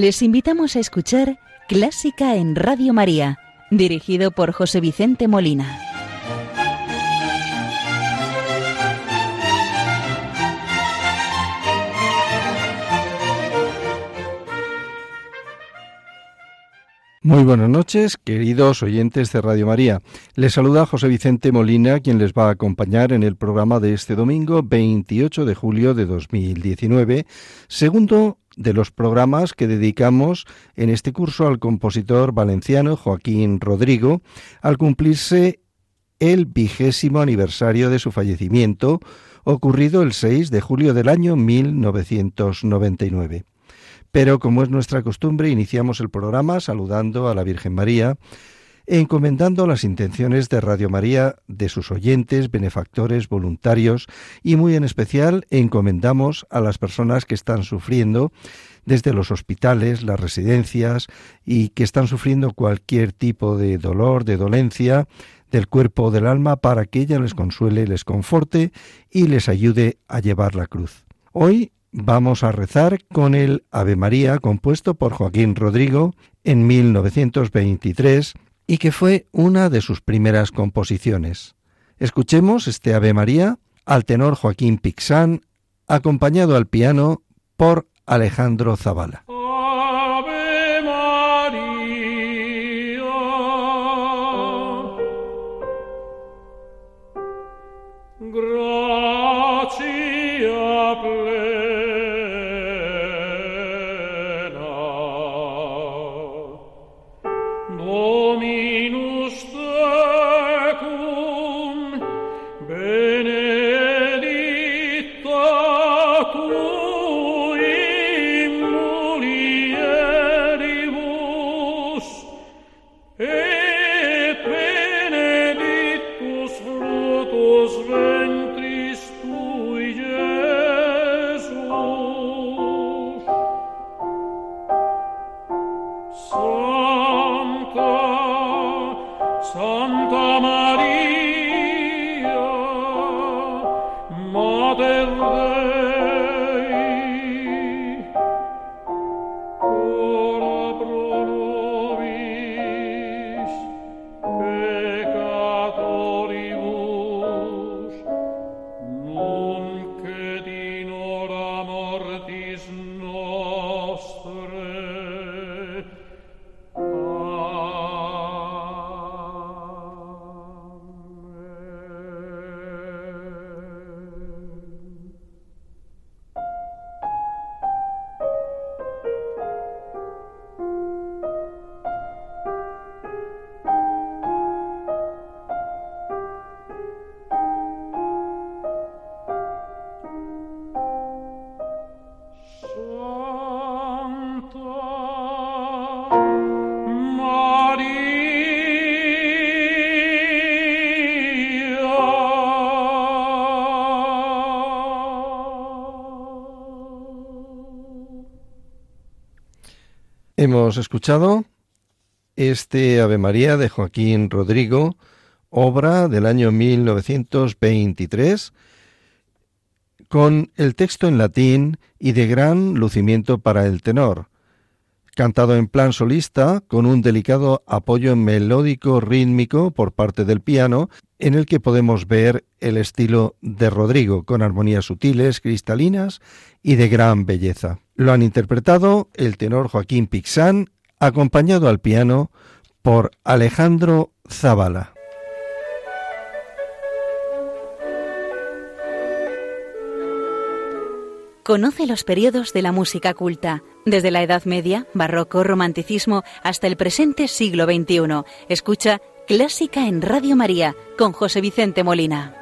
Les invitamos a escuchar Clásica en Radio María, dirigido por José Vicente Molina. Muy buenas noches, queridos oyentes de Radio María. Les saluda José Vicente Molina, quien les va a acompañar en el programa de este domingo 28 de julio de 2019, segundo de los programas que dedicamos en este curso al compositor valenciano Joaquín Rodrigo, al cumplirse el vigésimo aniversario de su fallecimiento, ocurrido el 6 de julio del año 1999. Pero como es nuestra costumbre, iniciamos el programa saludando a la Virgen María, encomendando las intenciones de Radio María, de sus oyentes, benefactores, voluntarios y muy en especial encomendamos a las personas que están sufriendo desde los hospitales, las residencias y que están sufriendo cualquier tipo de dolor, de dolencia del cuerpo o del alma para que ella les consuele, les conforte y les ayude a llevar la cruz. Hoy vamos a rezar con el Ave María compuesto por Joaquín Rodrigo en 1923 y que fue una de sus primeras composiciones. Escuchemos este Ave María al tenor Joaquín Pixán, acompañado al piano por Alejandro Zavala. Hemos escuchado este Ave María de Joaquín Rodrigo, obra del año 1923, con el texto en latín y de gran lucimiento para el tenor, cantado en plan solista con un delicado apoyo melódico rítmico por parte del piano, en el que podemos ver el estilo de Rodrigo, con armonías sutiles, cristalinas y de gran belleza. Lo han interpretado el tenor Joaquín Pixán, acompañado al piano por Alejandro Zavala. Conoce los periodos de la música culta, desde la Edad Media, Barroco, Romanticismo, hasta el presente siglo XXI. Escucha Clásica en Radio María con José Vicente Molina.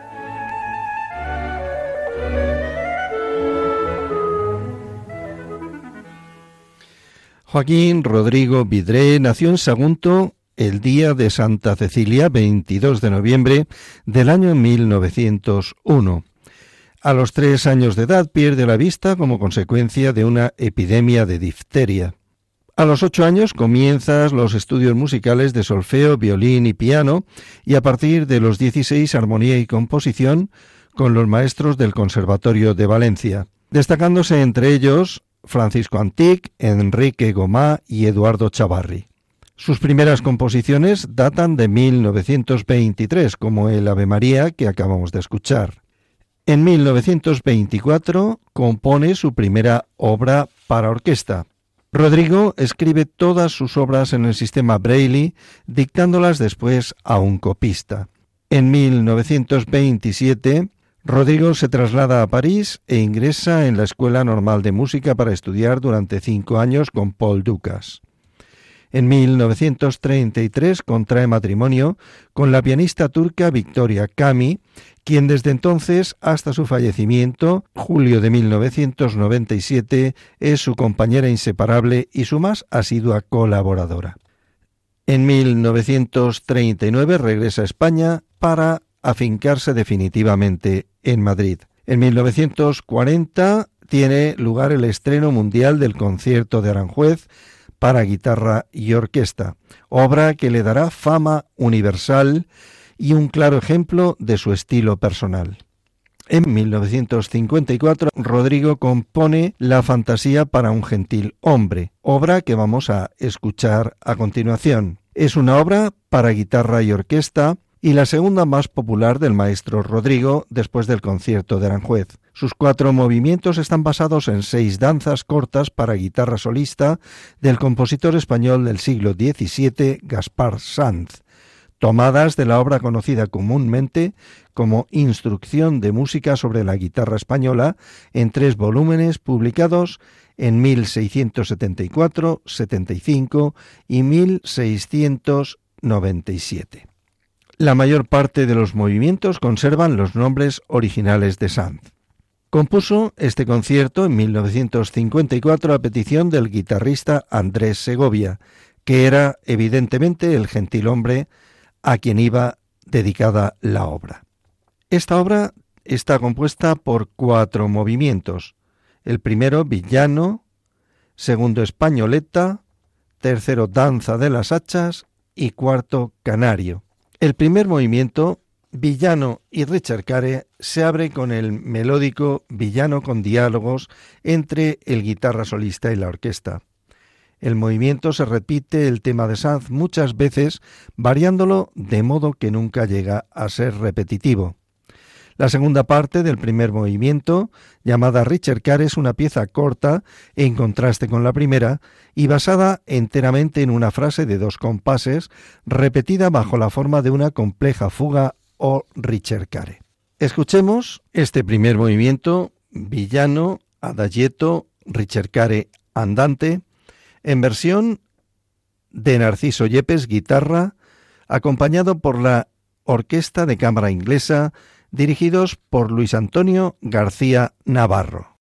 Joaquín Rodrigo Vidré nació en Sagunto el día de Santa Cecilia, 22 de noviembre del año 1901. A los tres años de edad pierde la vista como consecuencia de una epidemia de difteria. A los ocho años comienzas los estudios musicales de solfeo, violín y piano, y a partir de los dieciséis armonía y composición con los maestros del Conservatorio de Valencia, destacándose entre ellos Francisco Antic, Enrique Gomá y Eduardo Chavarri. Sus primeras composiciones datan de 1923, como el Ave María que acabamos de escuchar. En 1924 compone su primera obra para orquesta. Rodrigo escribe todas sus obras en el sistema Braille, dictándolas después a un copista. En 1927, Rodrigo se traslada a París e ingresa en la Escuela Normal de Música para estudiar durante cinco años con Paul Ducas. En 1933 contrae matrimonio con la pianista turca Victoria Kami, quien desde entonces hasta su fallecimiento, julio de 1997, es su compañera inseparable y su más asidua colaboradora. En 1939 regresa a España para afincarse definitivamente en Madrid. En 1940 tiene lugar el estreno mundial del concierto de Aranjuez, para guitarra y orquesta, obra que le dará fama universal y un claro ejemplo de su estilo personal. En 1954, Rodrigo compone La fantasía para un gentil hombre, obra que vamos a escuchar a continuación. Es una obra para guitarra y orquesta y la segunda más popular del maestro Rodrigo después del concierto de Aranjuez. Sus cuatro movimientos están basados en seis danzas cortas para guitarra solista del compositor español del siglo XVII, Gaspar Sanz, tomadas de la obra conocida comúnmente como Instrucción de Música sobre la Guitarra Española en tres volúmenes publicados en 1674, 75 y 1697. La mayor parte de los movimientos conservan los nombres originales de Sanz. Compuso este concierto en 1954 a petición del guitarrista Andrés Segovia, que era evidentemente el gentilhombre a quien iba dedicada la obra. Esta obra está compuesta por cuatro movimientos. El primero, villano, segundo, españoleta, tercero, danza de las hachas y cuarto, canario. El primer movimiento Villano y Richard Care se abre con el melódico Villano con diálogos entre el guitarra solista y la orquesta. El movimiento se repite el tema de Sanz muchas veces, variándolo de modo que nunca llega a ser repetitivo. La segunda parte del primer movimiento, llamada Richard es una pieza corta, en contraste con la primera, y basada enteramente en una frase de dos compases, repetida bajo la forma de una compleja fuga o ricercare. Escuchemos este primer movimiento, villano, adagietto, ricercare, andante, en versión de Narciso Yepes, guitarra, acompañado por la Orquesta de Cámara Inglesa, dirigidos por Luis Antonio García Navarro.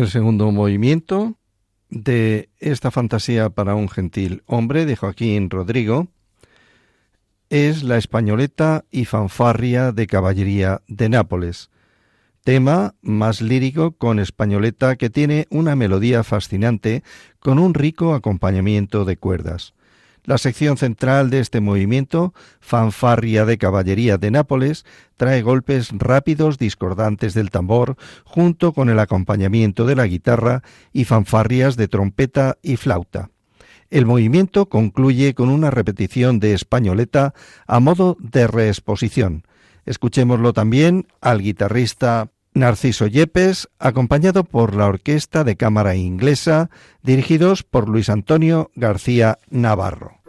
El segundo movimiento de esta fantasía para un gentil hombre de Joaquín Rodrigo es la españoleta y fanfarria de caballería de Nápoles, tema más lírico con españoleta que tiene una melodía fascinante con un rico acompañamiento de cuerdas. La sección central de este movimiento, fanfarria de caballería de Nápoles, trae golpes rápidos discordantes del tambor junto con el acompañamiento de la guitarra y fanfarrias de trompeta y flauta. El movimiento concluye con una repetición de españoleta a modo de reexposición. Escuchémoslo también al guitarrista Narciso Yepes, acompañado por la Orquesta de Cámara Inglesa, dirigidos por Luis Antonio García Navarro.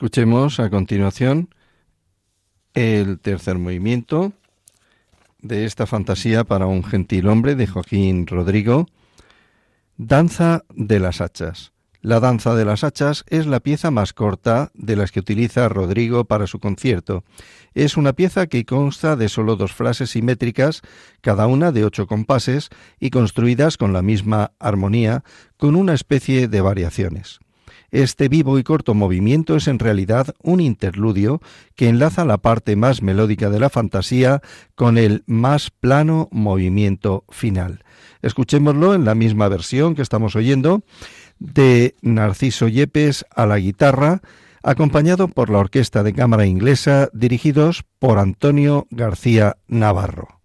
Escuchemos a continuación el tercer movimiento de esta fantasía para un gentil hombre de Joaquín Rodrigo, Danza de las Hachas. La danza de las hachas es la pieza más corta de las que utiliza Rodrigo para su concierto. Es una pieza que consta de solo dos frases simétricas, cada una de ocho compases y construidas con la misma armonía, con una especie de variaciones. Este vivo y corto movimiento es en realidad un interludio que enlaza la parte más melódica de la fantasía con el más plano movimiento final. Escuchémoslo en la misma versión que estamos oyendo de Narciso Yepes a la guitarra, acompañado por la Orquesta de Cámara Inglesa, dirigidos por Antonio García Navarro.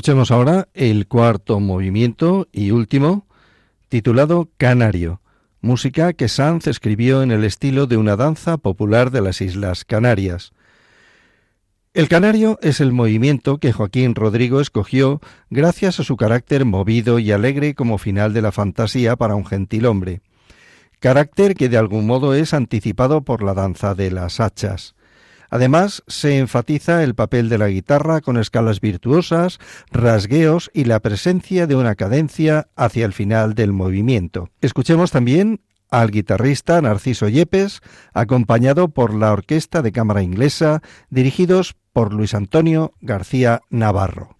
Escuchemos ahora el cuarto movimiento y último, titulado Canario, música que Sanz escribió en el estilo de una danza popular de las Islas Canarias. El canario es el movimiento que Joaquín Rodrigo escogió gracias a su carácter movido y alegre como final de la fantasía para un gentil hombre, carácter que de algún modo es anticipado por la danza de las hachas. Además, se enfatiza el papel de la guitarra con escalas virtuosas, rasgueos y la presencia de una cadencia hacia el final del movimiento. Escuchemos también al guitarrista Narciso Yepes, acompañado por la Orquesta de Cámara Inglesa, dirigidos por Luis Antonio García Navarro.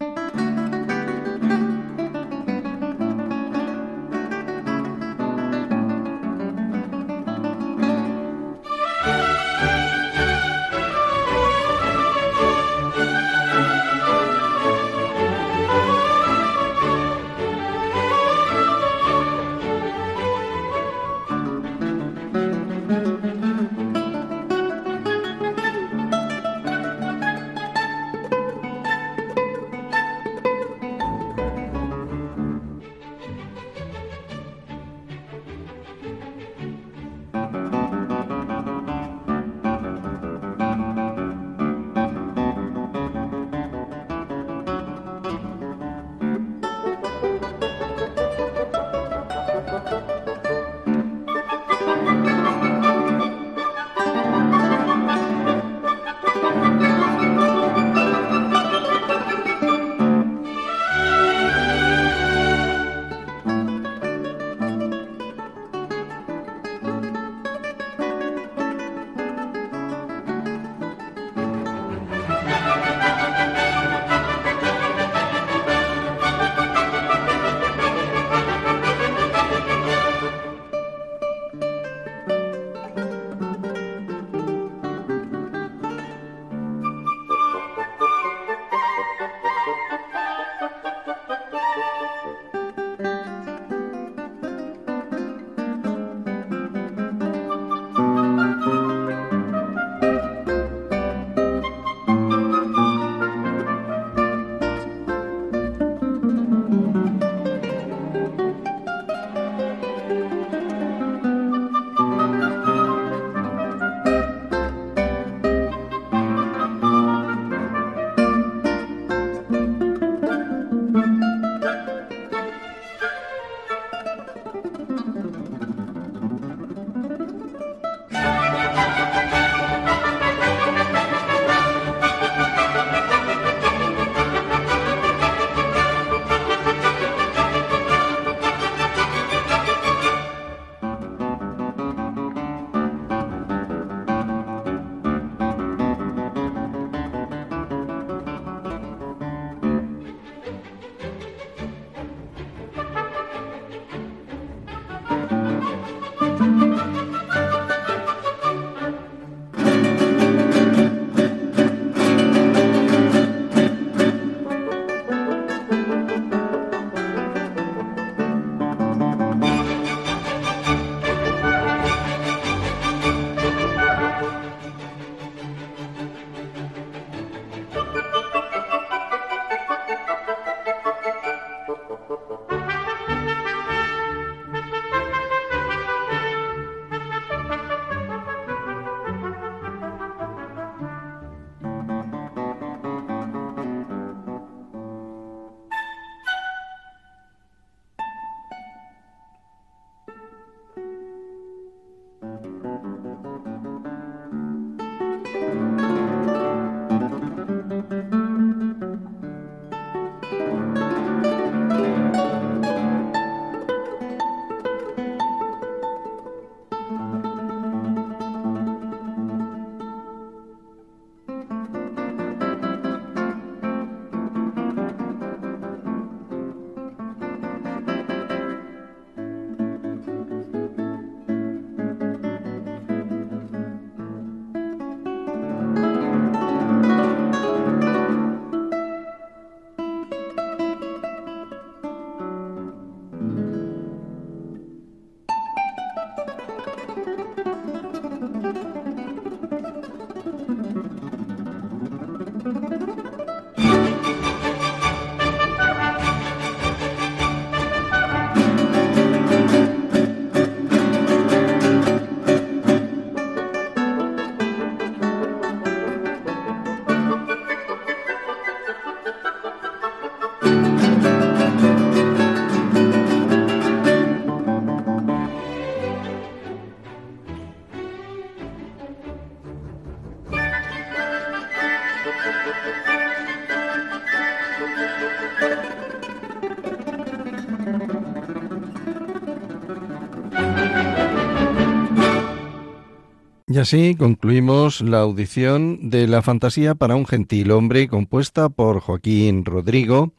Así concluimos la audición de La Fantasía para un gentil hombre compuesta por Joaquín Rodrigo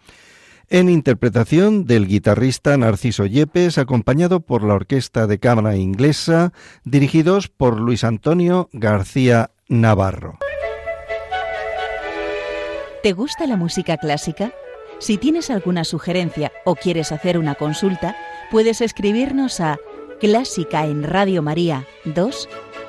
en interpretación del guitarrista Narciso Yepes acompañado por la Orquesta de Cámara Inglesa dirigidos por Luis Antonio García Navarro. ¿Te gusta la música clásica? Si tienes alguna sugerencia o quieres hacer una consulta, puedes escribirnos a clásica en Radio María 2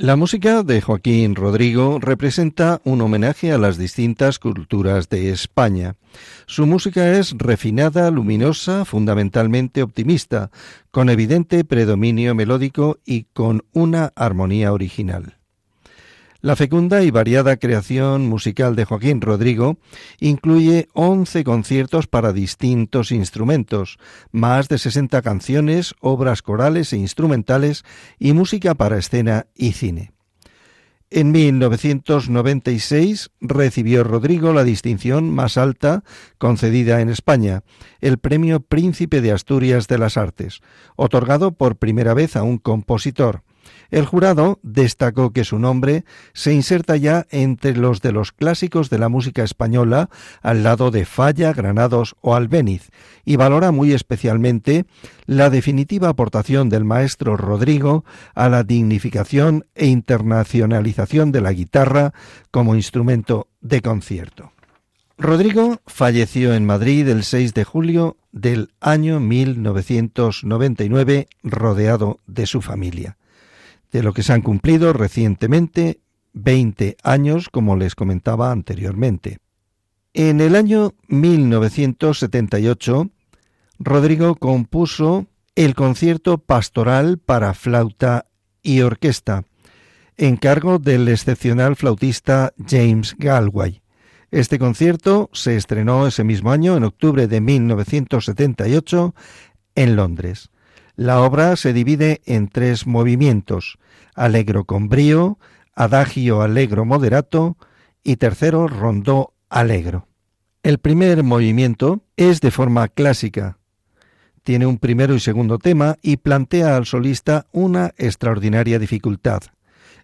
La música de Joaquín Rodrigo representa un homenaje a las distintas culturas de España. Su música es refinada, luminosa, fundamentalmente optimista, con evidente predominio melódico y con una armonía original. La fecunda y variada creación musical de Joaquín Rodrigo incluye 11 conciertos para distintos instrumentos, más de 60 canciones, obras corales e instrumentales y música para escena y cine. En 1996 recibió Rodrigo la distinción más alta concedida en España, el Premio Príncipe de Asturias de las Artes, otorgado por primera vez a un compositor. El jurado destacó que su nombre se inserta ya entre los de los clásicos de la música española al lado de Falla, Granados o Albéniz y valora muy especialmente la definitiva aportación del maestro Rodrigo a la dignificación e internacionalización de la guitarra como instrumento de concierto. Rodrigo falleció en Madrid el 6 de julio del año 1999 rodeado de su familia de lo que se han cumplido recientemente 20 años, como les comentaba anteriormente. En el año 1978, Rodrigo compuso el concierto pastoral para flauta y orquesta, encargo del excepcional flautista James Galway. Este concierto se estrenó ese mismo año, en octubre de 1978, en Londres. La obra se divide en tres movimientos, Alegro con brío, Adagio Alegro moderato y tercero Rondó Alegro. El primer movimiento es de forma clásica. Tiene un primero y segundo tema y plantea al solista una extraordinaria dificultad.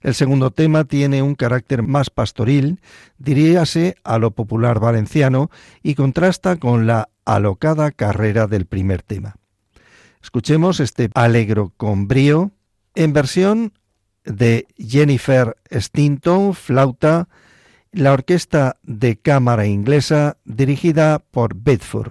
El segundo tema tiene un carácter más pastoril, diríase a lo popular valenciano, y contrasta con la alocada carrera del primer tema. Escuchemos este Alegro con brío en versión de Jennifer Stinton, flauta, la orquesta de cámara inglesa dirigida por Bedford.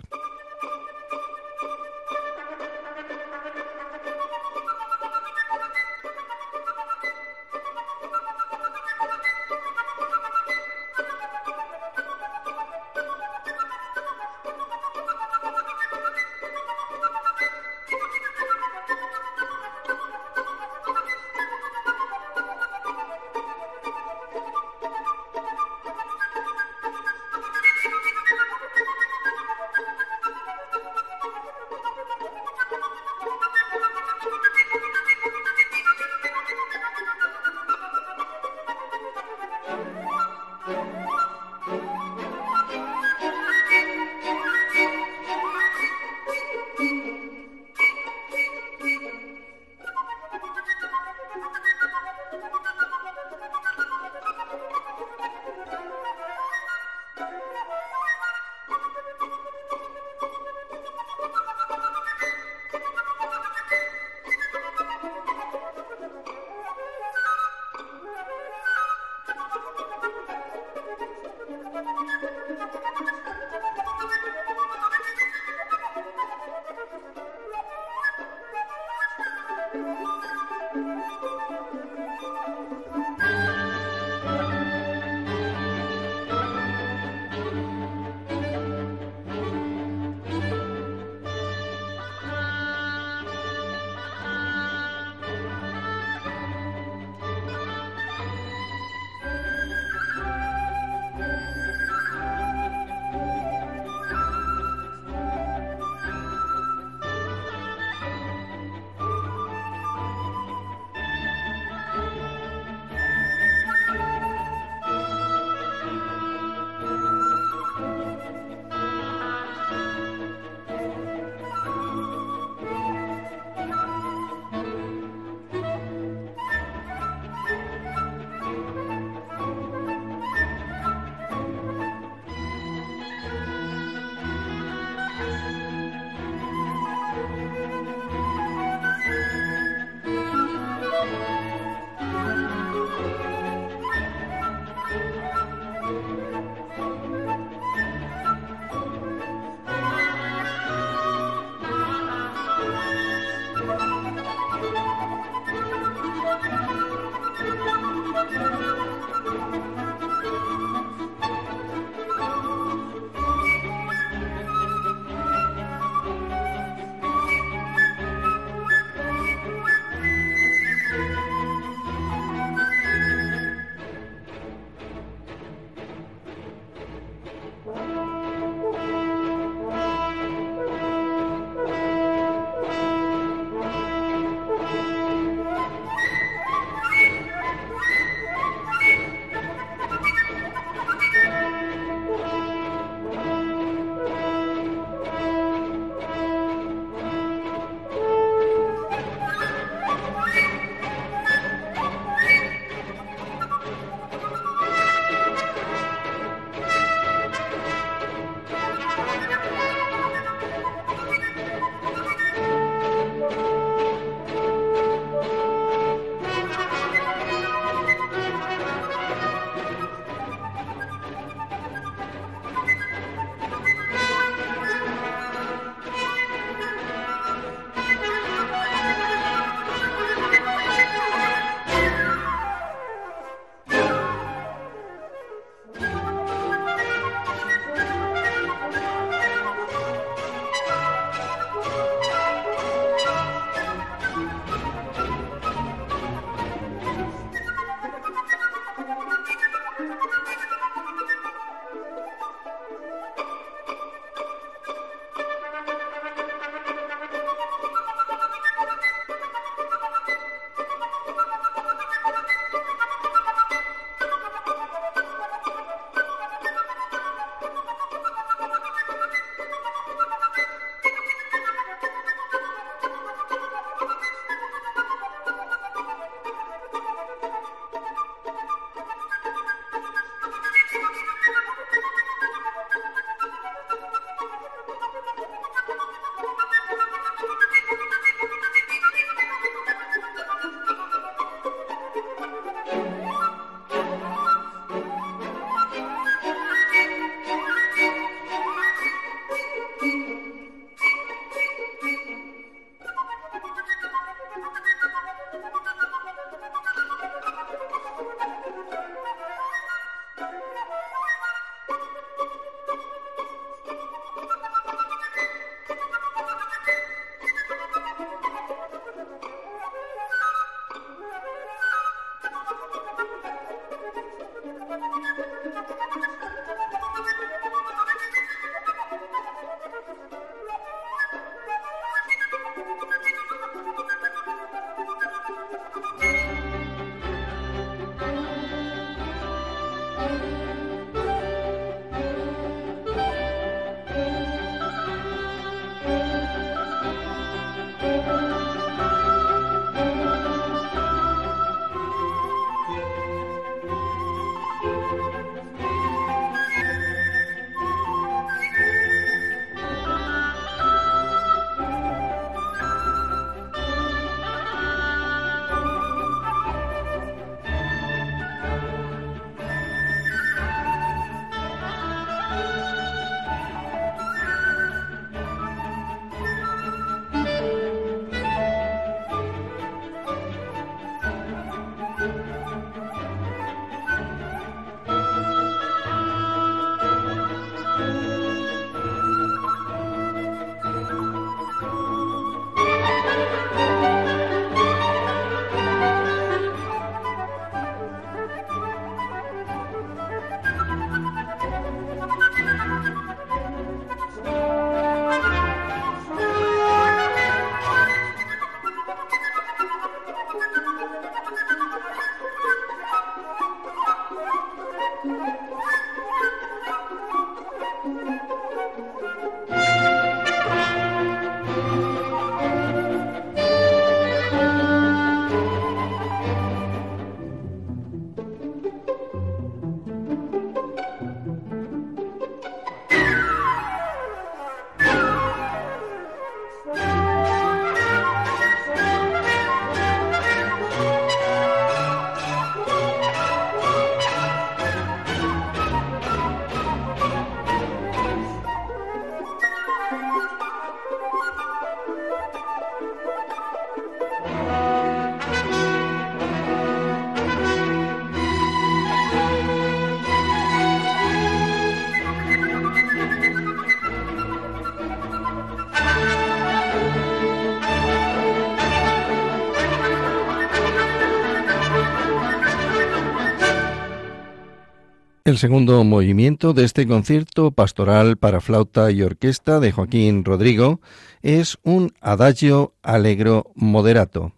El segundo movimiento de este concierto pastoral para flauta y orquesta de Joaquín Rodrigo es un adagio allegro moderato.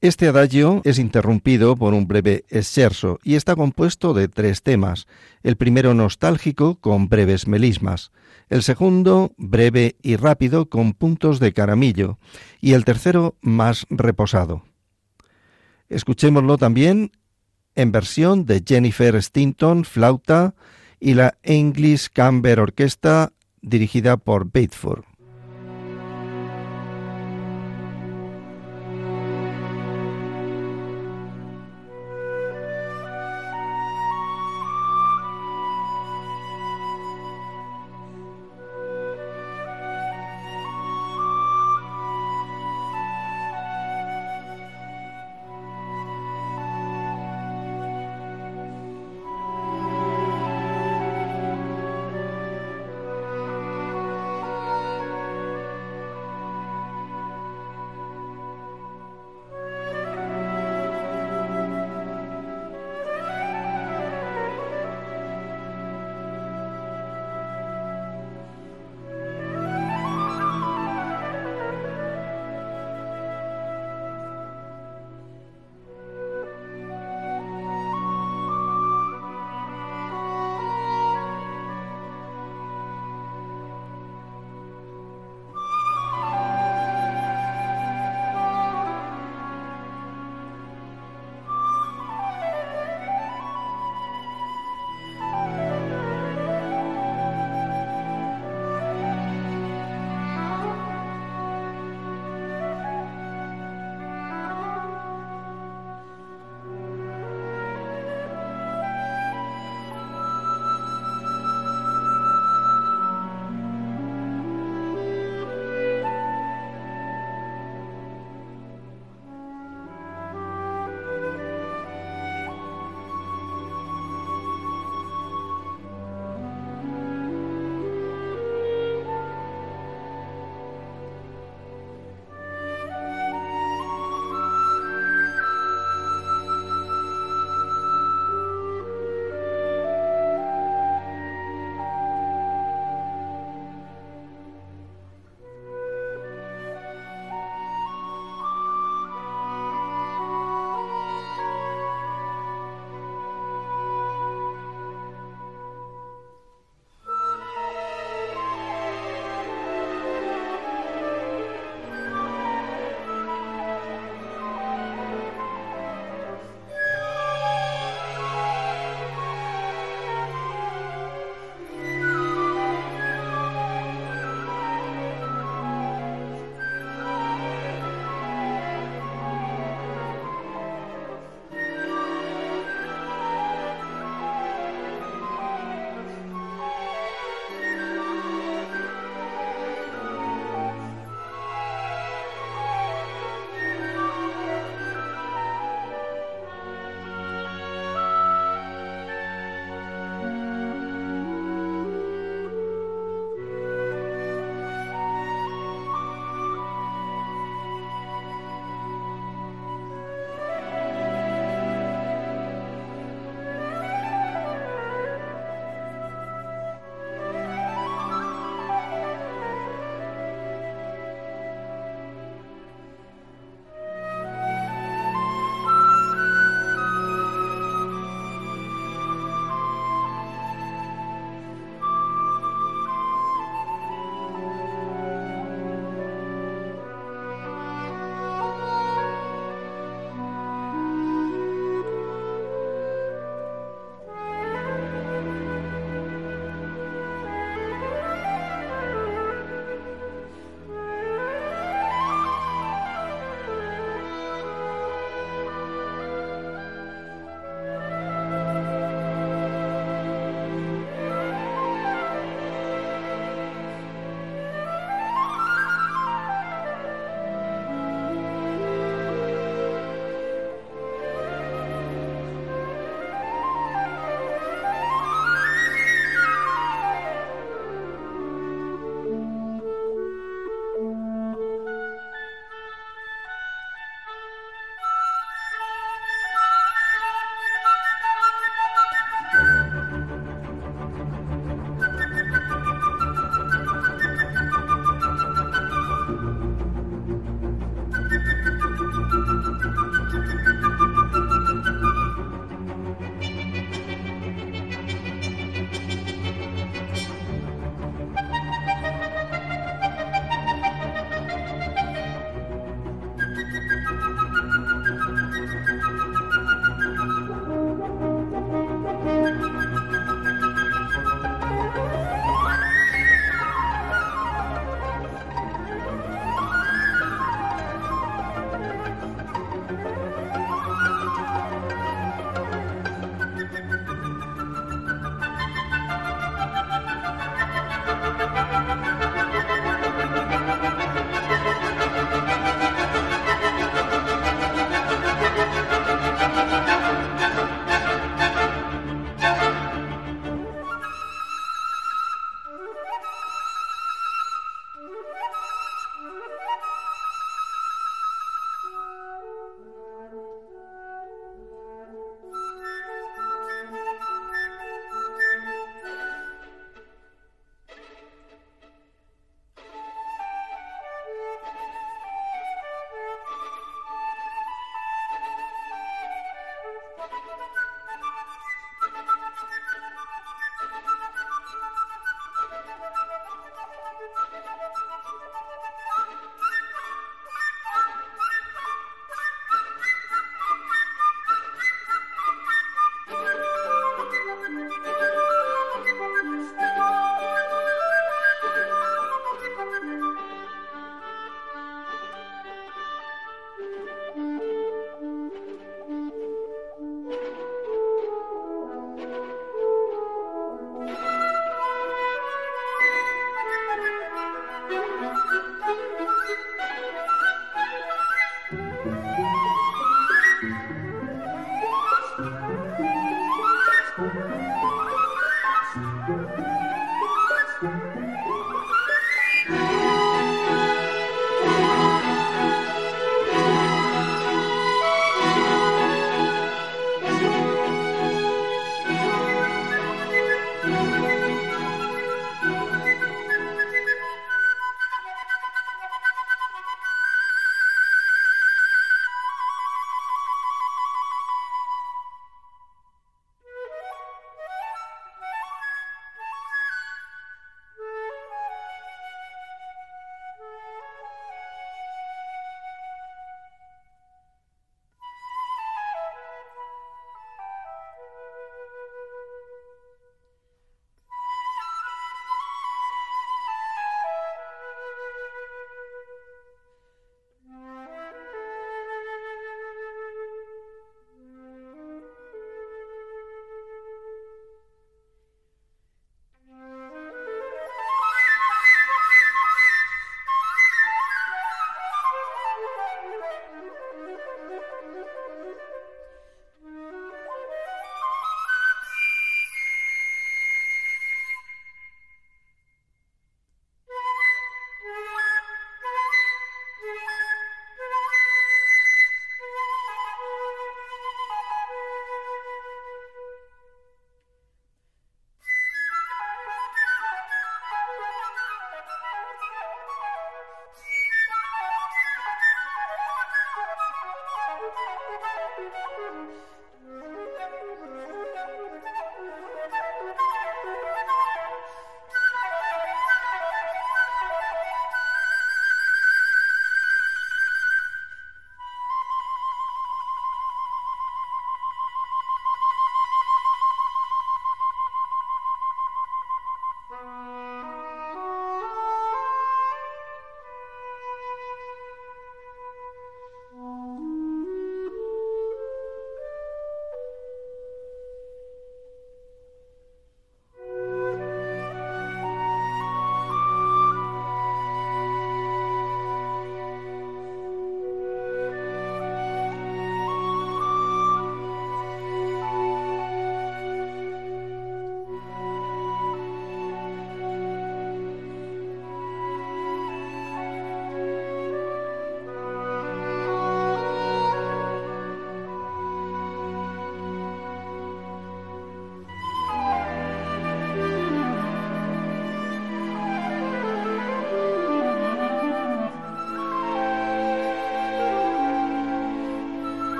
Este adagio es interrumpido por un breve scherzo y está compuesto de tres temas. El primero nostálgico con breves melismas, el segundo breve y rápido con puntos de caramillo y el tercero más reposado. Escuchémoslo también en versión de Jennifer Stinton, flauta, y la English Camber Orquesta dirigida por Bateford.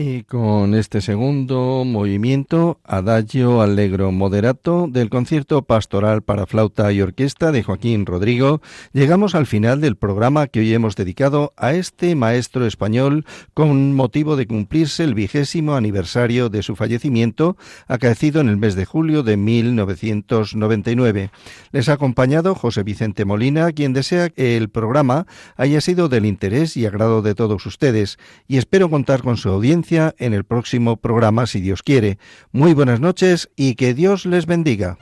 Y con este segundo movimiento, Adagio Allegro Moderato, del concierto pastoral para flauta y orquesta de Joaquín Rodrigo, llegamos al final del programa que hoy hemos dedicado a este maestro español con motivo de cumplirse el vigésimo aniversario de su fallecimiento, acaecido en el mes de julio de 1999. Les ha acompañado José Vicente Molina, quien desea que el programa haya sido del interés y agrado de todos ustedes, y espero contar con su en el próximo programa, si Dios quiere. Muy buenas noches y que Dios les bendiga.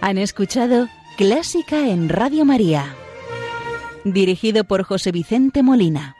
Han escuchado Clásica en Radio María, dirigido por José Vicente Molina.